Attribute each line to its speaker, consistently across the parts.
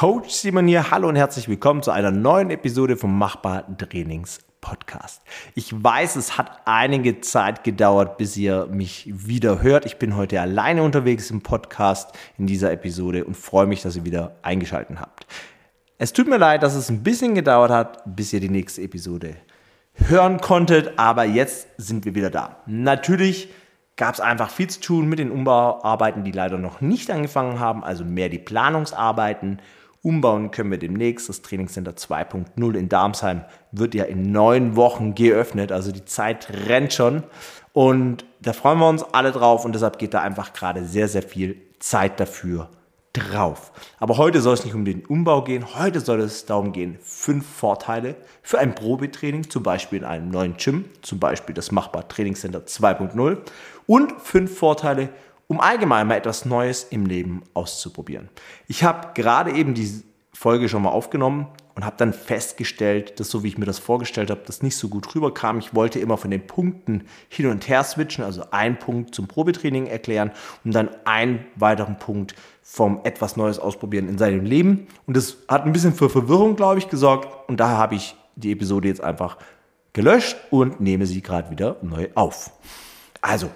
Speaker 1: Coach Simon hier. Hallo und herzlich willkommen zu einer neuen Episode vom Machbar Trainings Podcast. Ich weiß, es hat einige Zeit gedauert, bis ihr mich wieder hört. Ich bin heute alleine unterwegs im Podcast in dieser Episode und freue mich, dass ihr wieder eingeschaltet habt. Es tut mir leid, dass es ein bisschen gedauert hat, bis ihr die nächste Episode hören konntet, aber jetzt sind wir wieder da. Natürlich gab es einfach viel zu tun mit den Umbauarbeiten, die leider noch nicht angefangen haben, also mehr die Planungsarbeiten. Umbauen können wir demnächst. Das Trainingscenter 2.0 in Darmsheim wird ja in neun Wochen geöffnet, also die Zeit rennt schon. Und da freuen wir uns alle drauf und deshalb geht da einfach gerade sehr, sehr viel Zeit dafür drauf. Aber heute soll es nicht um den Umbau gehen, heute soll es darum gehen, fünf Vorteile für ein Probetraining, zum Beispiel in einem neuen Gym, zum Beispiel das Machbar Trainingscenter 2.0 und fünf Vorteile, um allgemein mal etwas Neues im Leben auszuprobieren. Ich habe gerade eben die Folge schon mal aufgenommen und habe dann festgestellt, dass so wie ich mir das vorgestellt habe, das nicht so gut rüberkam. Ich wollte immer von den Punkten hin und her switchen, also einen Punkt zum Probetraining erklären und dann einen weiteren Punkt vom etwas Neues ausprobieren in seinem Leben. Und das hat ein bisschen für Verwirrung, glaube ich, gesorgt. Und daher habe ich die Episode jetzt einfach gelöscht und nehme sie gerade wieder neu auf. Also,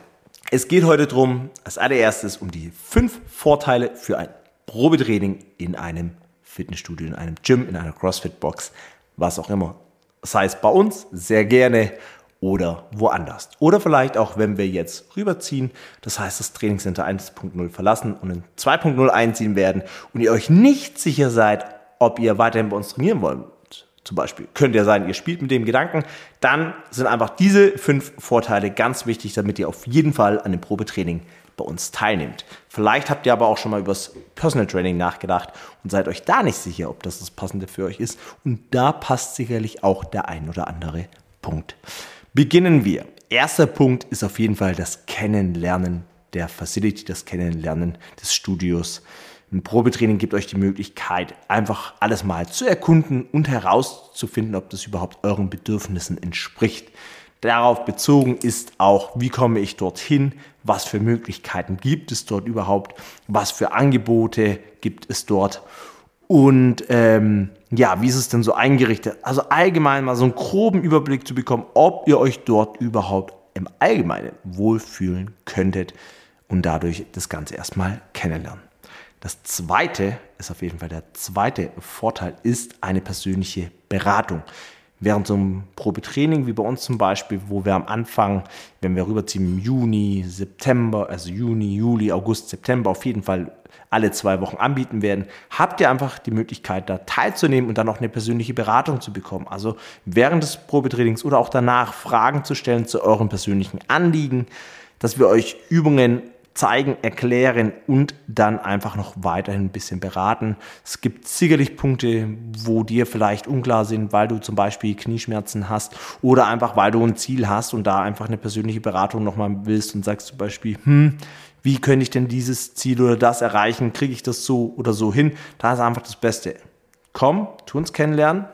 Speaker 1: es geht heute darum, als allererstes um die fünf Vorteile für ein Probetraining in einem Fitnessstudio, in einem Gym, in einer CrossFit-Box, was auch immer. Sei es bei uns, sehr gerne oder woanders. Oder vielleicht auch, wenn wir jetzt rüberziehen, das heißt das Trainingscenter 1.0 verlassen und in 2.0 einziehen werden und ihr euch nicht sicher seid, ob ihr weiterhin bei uns trainieren wollt. Zum Beispiel könnte ja sein, ihr spielt mit dem Gedanken, dann sind einfach diese fünf Vorteile ganz wichtig, damit ihr auf jeden Fall an dem Probetraining bei uns teilnimmt. Vielleicht habt ihr aber auch schon mal über das Personal Training nachgedacht und seid euch da nicht sicher, ob das das Passende für euch ist. Und da passt sicherlich auch der ein oder andere Punkt. Beginnen wir. Erster Punkt ist auf jeden Fall das Kennenlernen der Facility, das Kennenlernen des Studios. Ein Probetraining gibt euch die Möglichkeit, einfach alles mal zu erkunden und herauszufinden, ob das überhaupt euren Bedürfnissen entspricht. Darauf bezogen ist auch, wie komme ich dorthin, was für Möglichkeiten gibt es dort überhaupt, was für Angebote gibt es dort und ähm, ja, wie ist es denn so eingerichtet? Also allgemein mal so einen groben Überblick zu bekommen, ob ihr euch dort überhaupt im Allgemeinen wohlfühlen könntet und dadurch das Ganze erstmal kennenlernen. Das zweite ist auf jeden Fall der zweite Vorteil, ist eine persönliche Beratung während so einem Probetraining, wie bei uns zum Beispiel, wo wir am Anfang, wenn wir rüberziehen im Juni, September, also Juni, Juli, August, September, auf jeden Fall alle zwei Wochen anbieten werden, habt ihr einfach die Möglichkeit, da teilzunehmen und dann auch eine persönliche Beratung zu bekommen. Also während des Probetrainings oder auch danach Fragen zu stellen zu euren persönlichen Anliegen, dass wir euch Übungen zeigen, erklären und dann einfach noch weiterhin ein bisschen beraten. Es gibt sicherlich Punkte, wo dir vielleicht unklar sind, weil du zum Beispiel Knieschmerzen hast oder einfach weil du ein Ziel hast und da einfach eine persönliche Beratung nochmal willst und sagst zum Beispiel, hm, wie könnte ich denn dieses Ziel oder das erreichen? Kriege ich das so oder so hin? Da ist einfach das Beste. Komm, tu uns kennenlernen.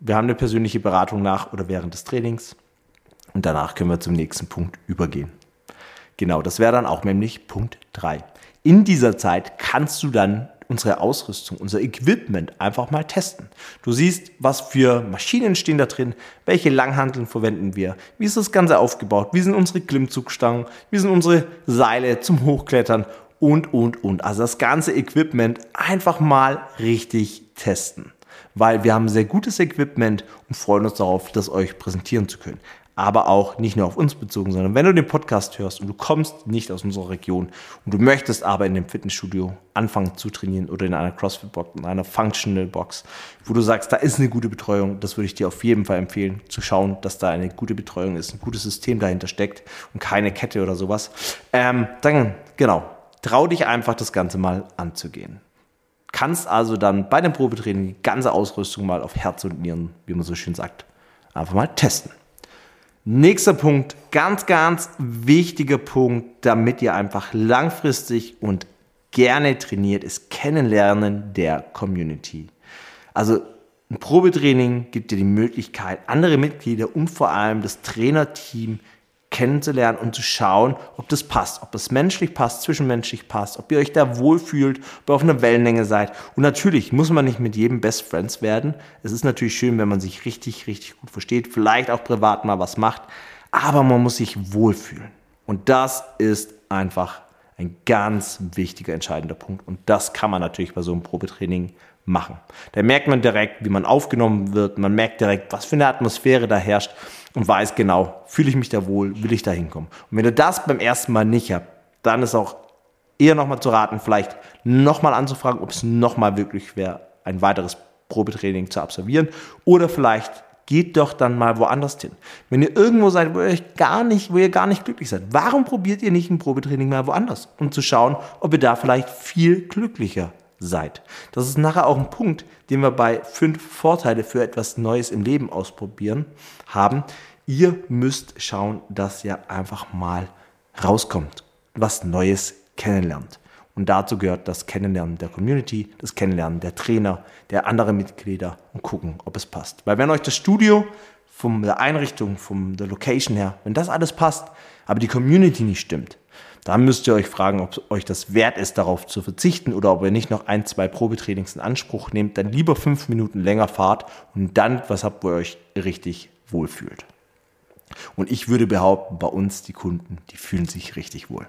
Speaker 1: Wir haben eine persönliche Beratung nach oder während des Trainings und danach können wir zum nächsten Punkt übergehen. Genau, das wäre dann auch nämlich Punkt 3. In dieser Zeit kannst du dann unsere Ausrüstung, unser Equipment einfach mal testen. Du siehst, was für Maschinen stehen da drin, welche Langhanteln verwenden wir, wie ist das Ganze aufgebaut, wie sind unsere Klimmzugstangen, wie sind unsere Seile zum Hochklettern und, und, und. Also das ganze Equipment einfach mal richtig testen. Weil wir haben sehr gutes Equipment und freuen uns darauf, das euch präsentieren zu können aber auch nicht nur auf uns bezogen, sondern wenn du den Podcast hörst und du kommst nicht aus unserer Region und du möchtest aber in dem Fitnessstudio anfangen zu trainieren oder in einer CrossFit-Box, in einer Functional-Box, wo du sagst, da ist eine gute Betreuung, das würde ich dir auf jeden Fall empfehlen, zu schauen, dass da eine gute Betreuung ist, ein gutes System dahinter steckt und keine Kette oder sowas. Ähm, dann, genau, trau dich einfach, das Ganze mal anzugehen. Kannst also dann bei dem Probetraining die ganze Ausrüstung mal auf Herz und Nieren, wie man so schön sagt, einfach mal testen. Nächster Punkt, ganz, ganz wichtiger Punkt, damit ihr einfach langfristig und gerne trainiert, ist Kennenlernen der Community. Also ein Probetraining gibt dir die Möglichkeit, andere Mitglieder und vor allem das Trainerteam kennenzulernen und zu schauen, ob das passt, ob das menschlich passt, zwischenmenschlich passt, ob ihr euch da wohlfühlt, ob ihr auf einer Wellenlänge seid. Und natürlich muss man nicht mit jedem Best Friends werden. Es ist natürlich schön, wenn man sich richtig, richtig gut versteht, vielleicht auch privat mal was macht, aber man muss sich wohlfühlen. Und das ist einfach ein ganz wichtiger, entscheidender Punkt. Und das kann man natürlich bei so einem Probetraining machen. Da merkt man direkt, wie man aufgenommen wird. Man merkt direkt, was für eine Atmosphäre da herrscht und weiß genau, fühle ich mich da wohl, will ich da hinkommen. Und wenn ihr das beim ersten Mal nicht habt, dann ist auch eher nochmal zu raten, vielleicht nochmal anzufragen, ob es nochmal wirklich wäre, ein weiteres Probetraining zu absolvieren oder vielleicht geht doch dann mal woanders hin. Wenn ihr irgendwo seid, wo ihr euch gar nicht, wo ihr gar nicht glücklich seid, warum probiert ihr nicht ein Probetraining mal woanders, um zu schauen, ob ihr da vielleicht viel glücklicher seid. Das ist nachher auch ein Punkt, den wir bei fünf Vorteile für etwas Neues im Leben ausprobieren haben. Ihr müsst schauen, dass ihr einfach mal rauskommt, was Neues kennenlernt. Und dazu gehört das Kennenlernen der Community, das Kennenlernen der Trainer, der anderen Mitglieder und gucken, ob es passt. Weil wenn euch das Studio von der Einrichtung, von der Location her, wenn das alles passt, aber die Community nicht stimmt, dann müsst ihr euch fragen, ob euch das wert ist, darauf zu verzichten oder ob ihr nicht noch ein, zwei Probetrainings in Anspruch nehmt, dann lieber fünf Minuten länger fahrt und dann was habt, wo ihr euch richtig wohlfühlt. Und ich würde behaupten, bei uns die Kunden, die fühlen sich richtig wohl.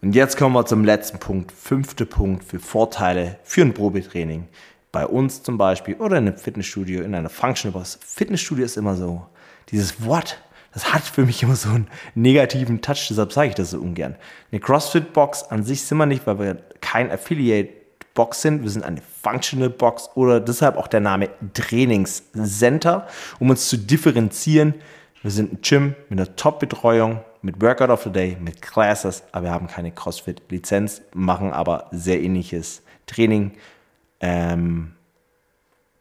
Speaker 1: Und jetzt kommen wir zum letzten Punkt, fünfte Punkt für Vorteile für ein Probetraining. Bei uns zum Beispiel oder in einem Fitnessstudio, in einer Functional Box. Fitnessstudio ist immer so, dieses Wort das hat für mich immer so einen negativen Touch, deshalb sage ich das so ungern. Eine CrossFit-Box an sich sind wir nicht, weil wir kein Affiliate-Box sind. Wir sind eine Functional-Box oder deshalb auch der Name Trainingscenter, um uns zu differenzieren. Wir sind ein Gym mit einer Top-Betreuung, mit Workout of the Day, mit Classes, aber wir haben keine CrossFit-Lizenz, machen aber sehr ähnliches Training. Ähm,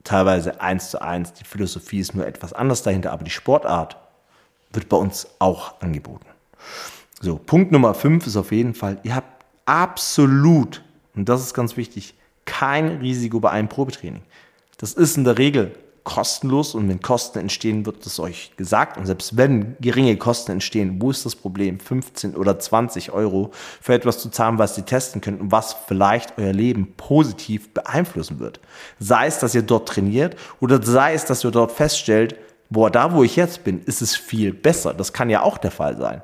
Speaker 1: teilweise eins zu eins. Die Philosophie ist nur etwas anders dahinter, aber die Sportart wird bei uns auch angeboten. So, Punkt Nummer 5 ist auf jeden Fall, ihr habt absolut, und das ist ganz wichtig, kein Risiko bei einem Probetraining. Das ist in der Regel kostenlos und wenn Kosten entstehen, wird es euch gesagt. Und selbst wenn geringe Kosten entstehen, wo ist das Problem? 15 oder 20 Euro für etwas zu zahlen, was ihr testen könnt und was vielleicht euer Leben positiv beeinflussen wird. Sei es, dass ihr dort trainiert oder sei es, dass ihr dort feststellt, boah, da wo ich jetzt bin, ist es viel besser. Das kann ja auch der Fall sein.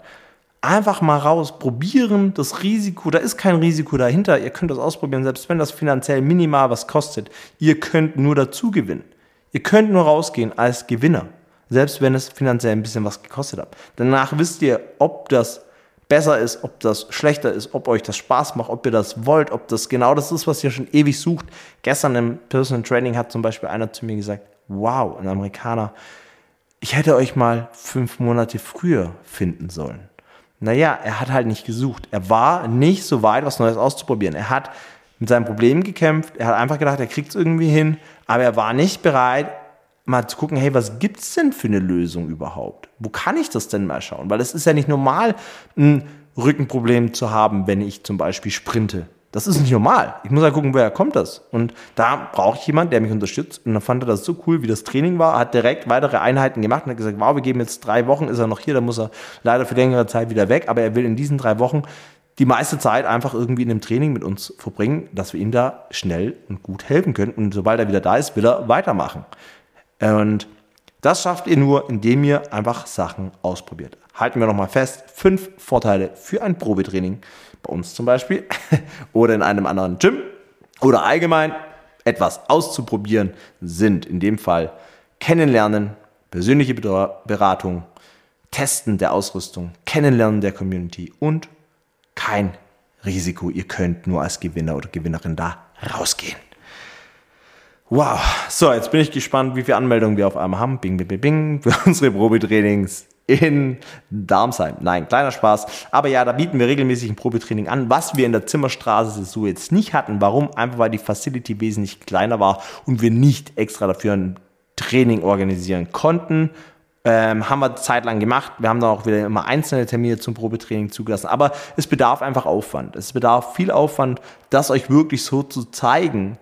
Speaker 1: Einfach mal raus, probieren, das Risiko, da ist kein Risiko dahinter. Ihr könnt das ausprobieren, selbst wenn das finanziell minimal was kostet. Ihr könnt nur dazu gewinnen. Ihr könnt nur rausgehen als Gewinner, selbst wenn es finanziell ein bisschen was gekostet hat. Danach wisst ihr, ob das besser ist, ob das schlechter ist, ob euch das Spaß macht, ob ihr das wollt, ob das genau das ist, was ihr schon ewig sucht. Gestern im Personal Training hat zum Beispiel einer zu mir gesagt, wow, ein Amerikaner, ich hätte euch mal fünf Monate früher finden sollen. Naja, er hat halt nicht gesucht. Er war nicht so weit, was Neues auszuprobieren. Er hat mit seinem Problem gekämpft. Er hat einfach gedacht, er kriegt es irgendwie hin. Aber er war nicht bereit, mal zu gucken, hey, was gibt es denn für eine Lösung überhaupt? Wo kann ich das denn mal schauen? Weil es ist ja nicht normal, ein Rückenproblem zu haben, wenn ich zum Beispiel sprinte. Das ist nicht normal. Ich muss ja gucken, woher kommt das. Und da brauche ich jemanden, der mich unterstützt. Und dann fand er das so cool, wie das Training war, hat direkt weitere Einheiten gemacht und hat gesagt, wow, wir geben jetzt drei Wochen, ist er noch hier, dann muss er leider für längere Zeit wieder weg. Aber er will in diesen drei Wochen die meiste Zeit einfach irgendwie in einem Training mit uns verbringen, dass wir ihm da schnell und gut helfen können. Und sobald er wieder da ist, will er weitermachen. Und das schafft ihr nur, indem ihr einfach Sachen ausprobiert. Halten wir nochmal fest, fünf Vorteile für ein Probetraining bei uns zum Beispiel, oder in einem anderen Gym oder allgemein etwas auszuprobieren, sind in dem Fall Kennenlernen, persönliche Beratung, Testen der Ausrüstung, Kennenlernen der Community und kein Risiko. Ihr könnt nur als Gewinner oder Gewinnerin da rausgehen. Wow, so, jetzt bin ich gespannt, wie viele Anmeldungen wir auf einmal haben. Bing, bing, bing, bing, für unsere Probetrainings in Darmsheim. Nein, kleiner Spaß. Aber ja, da bieten wir regelmäßig ein Probetraining an, was wir in der Zimmerstraße so jetzt nicht hatten. Warum? Einfach weil die Facility wesentlich kleiner war und wir nicht extra dafür ein Training organisieren konnten. Ähm, haben wir zeitlang gemacht. Wir haben dann auch wieder immer einzelne Termine zum Probetraining zugelassen. Aber es bedarf einfach Aufwand. Es bedarf viel Aufwand, das euch wirklich so zu zeigen,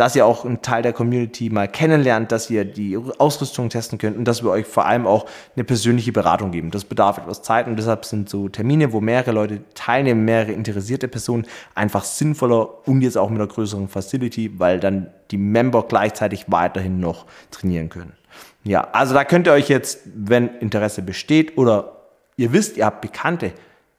Speaker 1: dass ihr auch einen Teil der Community mal kennenlernt, dass ihr die Ausrüstung testen könnt und dass wir euch vor allem auch eine persönliche Beratung geben. Das bedarf etwas Zeit und deshalb sind so Termine, wo mehrere Leute teilnehmen, mehrere interessierte Personen, einfach sinnvoller und jetzt auch mit einer größeren Facility, weil dann die Member gleichzeitig weiterhin noch trainieren können. Ja, also da könnt ihr euch jetzt, wenn Interesse besteht oder ihr wisst, ihr habt Bekannte,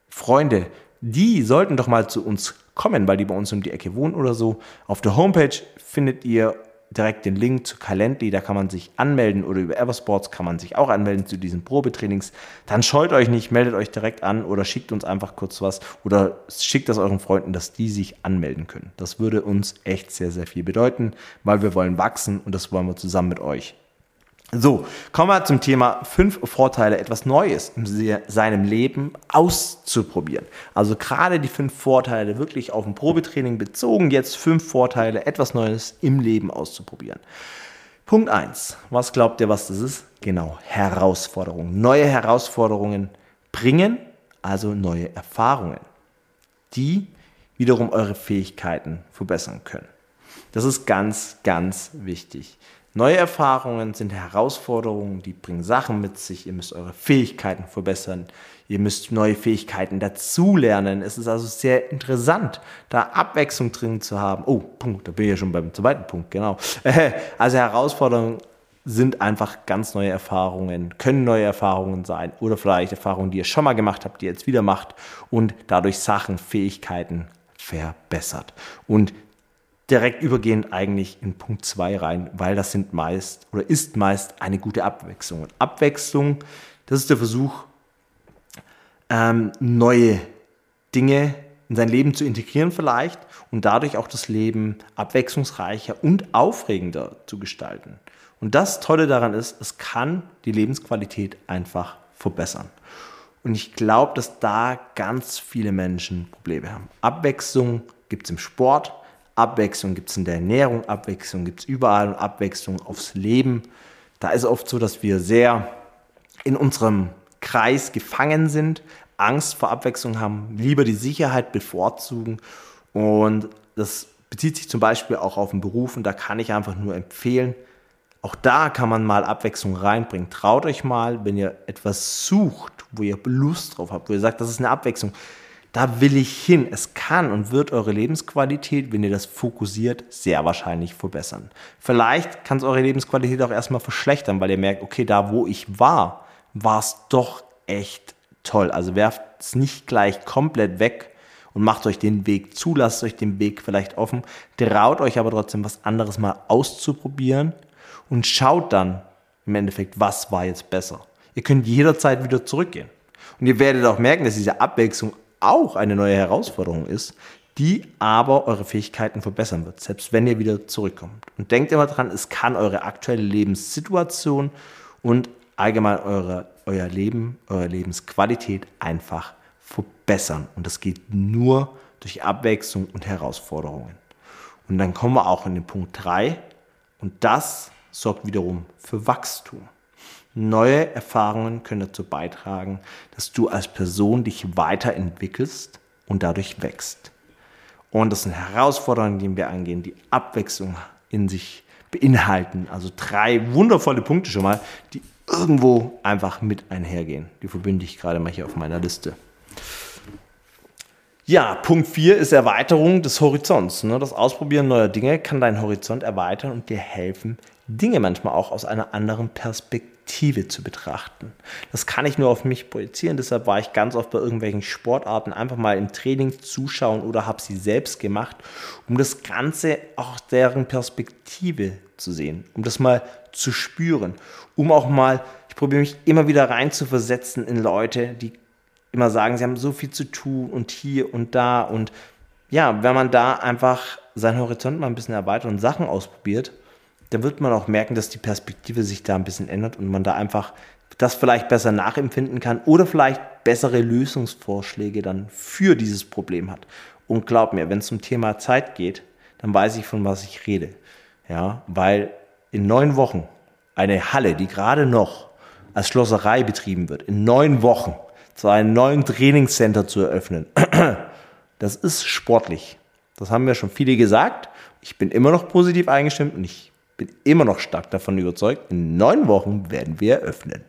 Speaker 1: Freunde, die sollten doch mal zu uns kommen, weil die bei uns um die Ecke wohnen oder so. Auf der Homepage findet ihr direkt den Link zu Calendly, da kann man sich anmelden oder über Eversports kann man sich auch anmelden zu diesen Probetrainings. Dann scheut euch nicht, meldet euch direkt an oder schickt uns einfach kurz was oder schickt das euren Freunden, dass die sich anmelden können. Das würde uns echt sehr, sehr viel bedeuten, weil wir wollen wachsen und das wollen wir zusammen mit euch. So, kommen wir zum Thema fünf Vorteile, etwas Neues in seinem Leben auszuprobieren. Also gerade die fünf Vorteile wirklich auf ein Probetraining bezogen, jetzt fünf Vorteile, etwas Neues im Leben auszuprobieren. Punkt eins. Was glaubt ihr, was das ist? Genau, Herausforderungen. Neue Herausforderungen bringen, also neue Erfahrungen, die wiederum eure Fähigkeiten verbessern können. Das ist ganz, ganz wichtig. Neue Erfahrungen sind Herausforderungen, die bringen Sachen mit sich. Ihr müsst eure Fähigkeiten verbessern. Ihr müsst neue Fähigkeiten dazulernen. Es ist also sehr interessant, da Abwechslung drin zu haben. Oh, Punkt, da bin ich ja schon beim zweiten Punkt, genau. Also Herausforderungen sind einfach ganz neue Erfahrungen, können neue Erfahrungen sein oder vielleicht Erfahrungen, die ihr schon mal gemacht habt, die ihr jetzt wieder macht und dadurch Sachen, Fähigkeiten verbessert. Und direkt übergehend eigentlich in Punkt 2 rein, weil das sind meist oder ist meist eine gute Abwechslung. Und Abwechslung, das ist der Versuch, ähm, neue Dinge in sein Leben zu integrieren vielleicht und dadurch auch das Leben abwechslungsreicher und aufregender zu gestalten. Und das Tolle daran ist, es kann die Lebensqualität einfach verbessern. Und ich glaube, dass da ganz viele Menschen Probleme haben. Abwechslung gibt es im Sport, Abwechslung gibt es in der Ernährung, Abwechslung gibt es überall und Abwechslung aufs Leben. Da ist oft so, dass wir sehr in unserem Kreis gefangen sind, Angst vor Abwechslung haben, lieber die Sicherheit bevorzugen. Und das bezieht sich zum Beispiel auch auf den Beruf und da kann ich einfach nur empfehlen, auch da kann man mal Abwechslung reinbringen. Traut euch mal, wenn ihr etwas sucht, wo ihr Lust drauf habt, wo ihr sagt, das ist eine Abwechslung, da will ich hin. Es kann und wird eure Lebensqualität, wenn ihr das fokussiert, sehr wahrscheinlich verbessern. Vielleicht kann es eure Lebensqualität auch erstmal verschlechtern, weil ihr merkt, okay, da wo ich war, war es doch echt toll. Also werft es nicht gleich komplett weg und macht euch den Weg zu, lasst euch den Weg vielleicht offen, traut euch aber trotzdem was anderes mal auszuprobieren und schaut dann im Endeffekt, was war jetzt besser. Ihr könnt jederzeit wieder zurückgehen. Und ihr werdet auch merken, dass diese Abwechslung auch eine neue Herausforderung ist, die aber eure Fähigkeiten verbessern wird, selbst wenn ihr wieder zurückkommt. Und denkt immer dran, es kann eure aktuelle Lebenssituation und allgemein eure, euer Leben, eure Lebensqualität einfach verbessern. Und das geht nur durch Abwechslung und Herausforderungen. Und dann kommen wir auch in den Punkt 3 und das sorgt wiederum für Wachstum. Neue Erfahrungen können dazu beitragen, dass du als Person dich weiterentwickelst und dadurch wächst. Und das sind Herausforderungen, die wir angehen, die Abwechslung in sich beinhalten. Also drei wundervolle Punkte schon mal, die irgendwo einfach mit einhergehen. Die verbinde ich gerade mal hier auf meiner Liste. Ja, Punkt 4 ist Erweiterung des Horizonts. Ne? Das Ausprobieren neuer Dinge kann deinen Horizont erweitern und dir helfen, Dinge manchmal auch aus einer anderen Perspektive zu betrachten. Das kann ich nur auf mich projizieren, deshalb war ich ganz oft bei irgendwelchen Sportarten einfach mal im Training zuschauen oder habe sie selbst gemacht, um das Ganze auch aus deren Perspektive zu sehen, um das mal zu spüren, um auch mal, ich probiere mich immer wieder rein zu versetzen in Leute, die immer sagen, sie haben so viel zu tun und hier und da und ja, wenn man da einfach seinen Horizont mal ein bisschen erweitert und Sachen ausprobiert, dann wird man auch merken, dass die Perspektive sich da ein bisschen ändert und man da einfach das vielleicht besser nachempfinden kann oder vielleicht bessere Lösungsvorschläge dann für dieses Problem hat. Und glaub mir, wenn es zum Thema Zeit geht, dann weiß ich, von was ich rede. Ja, weil in neun Wochen eine Halle, die gerade noch als Schlosserei betrieben wird, in neun Wochen zu einem neuen Trainingscenter zu eröffnen, das ist sportlich. Das haben mir schon viele gesagt ich bin immer noch positiv eingestimmt und ich bin immer noch stark davon überzeugt, in neun Wochen werden wir eröffnen.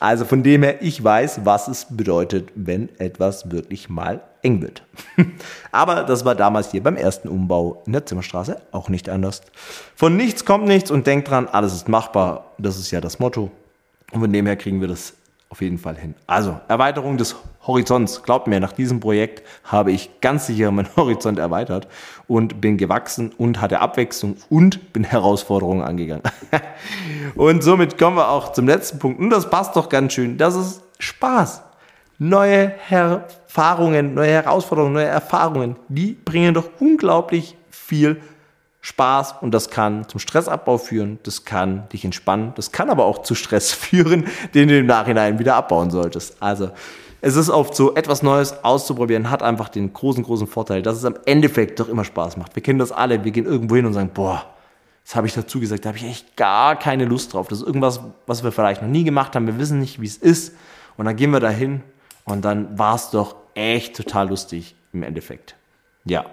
Speaker 1: Also von dem her, ich weiß, was es bedeutet, wenn etwas wirklich mal eng wird. Aber das war damals hier beim ersten Umbau in der Zimmerstraße auch nicht anders. Von nichts kommt nichts und denkt dran, alles ist machbar. Das ist ja das Motto. Und von dem her kriegen wir das auf jeden Fall hin. Also, Erweiterung des Horizonts. Glaubt mir, nach diesem Projekt habe ich ganz sicher meinen Horizont erweitert und bin gewachsen und hatte Abwechslung und bin Herausforderungen angegangen. und somit kommen wir auch zum letzten Punkt. Und das passt doch ganz schön. Das ist Spaß. Neue Erfahrungen, neue Herausforderungen, neue Erfahrungen, die bringen doch unglaublich viel Spaß und das kann zum Stressabbau führen, das kann dich entspannen, das kann aber auch zu Stress führen, den du im Nachhinein wieder abbauen solltest. Also es ist oft so, etwas Neues auszuprobieren, hat einfach den großen, großen Vorteil, dass es am Endeffekt doch immer Spaß macht. Wir kennen das alle, wir gehen irgendwo hin und sagen, boah, das habe ich dazu gesagt, da habe ich echt gar keine Lust drauf. Das ist irgendwas, was wir vielleicht noch nie gemacht haben, wir wissen nicht, wie es ist. Und dann gehen wir dahin und dann war es doch echt total lustig im Endeffekt. Ja,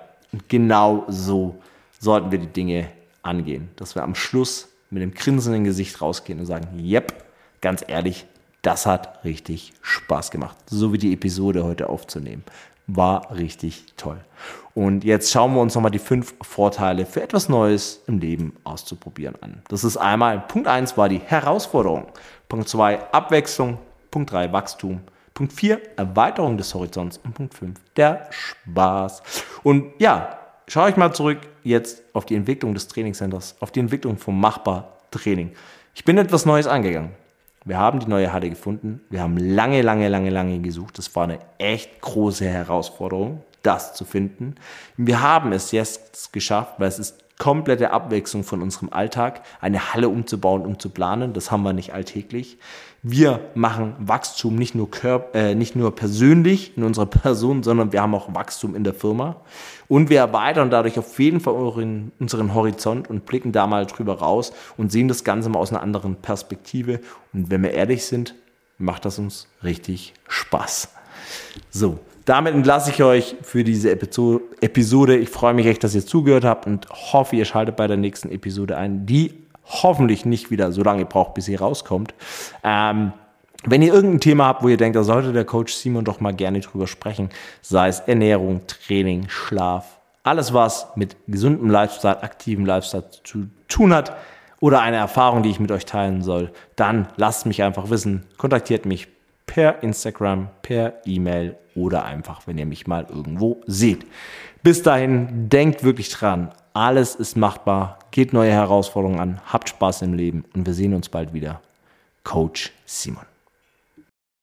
Speaker 1: genau so sollten wir die Dinge angehen. Dass wir am Schluss mit einem grinsenden Gesicht rausgehen und sagen, yep, ganz ehrlich, das hat richtig Spaß gemacht. So wie die Episode heute aufzunehmen. War richtig toll. Und jetzt schauen wir uns nochmal die fünf Vorteile für etwas Neues im Leben auszuprobieren an. Das ist einmal, Punkt 1 war die Herausforderung. Punkt 2 Abwechslung. Punkt 3 Wachstum. Punkt 4 Erweiterung des Horizonts. Und Punkt 5 der Spaß. Und ja, schaue ich mal zurück jetzt auf die Entwicklung des Trainingscenters, auf die Entwicklung vom Machbar-Training. Ich bin etwas Neues angegangen. Wir haben die neue Halle gefunden. Wir haben lange, lange, lange, lange gesucht. Das war eine echt große Herausforderung, das zu finden. Wir haben es jetzt geschafft, weil es ist komplette Abwechslung von unserem Alltag, eine Halle umzubauen und zu planen. Das haben wir nicht alltäglich. Wir machen Wachstum nicht nur, körp äh, nicht nur persönlich in unserer Person, sondern wir haben auch Wachstum in der Firma. Und wir erweitern dadurch auf jeden Fall unseren Horizont und blicken da mal drüber raus und sehen das Ganze mal aus einer anderen Perspektive. Und wenn wir ehrlich sind, macht das uns richtig Spaß. So, damit entlasse ich euch für diese Episode. Ich freue mich echt, dass ihr zugehört habt und hoffe, ihr schaltet bei der nächsten Episode ein, die hoffentlich nicht wieder so lange braucht, bis sie rauskommt. Ähm, wenn ihr irgendein Thema habt, wo ihr denkt, da sollte der Coach Simon doch mal gerne drüber sprechen, sei es Ernährung, Training, Schlaf, alles was mit gesundem Lifestyle, aktivem Lifestyle zu tun hat oder eine Erfahrung, die ich mit euch teilen soll, dann lasst mich einfach wissen. Kontaktiert mich per Instagram, per E-Mail oder einfach, wenn ihr mich mal irgendwo seht. Bis dahin, denkt wirklich dran, alles ist machbar, geht neue Herausforderungen an, habt Spaß im Leben und wir sehen uns bald wieder. Coach Simon.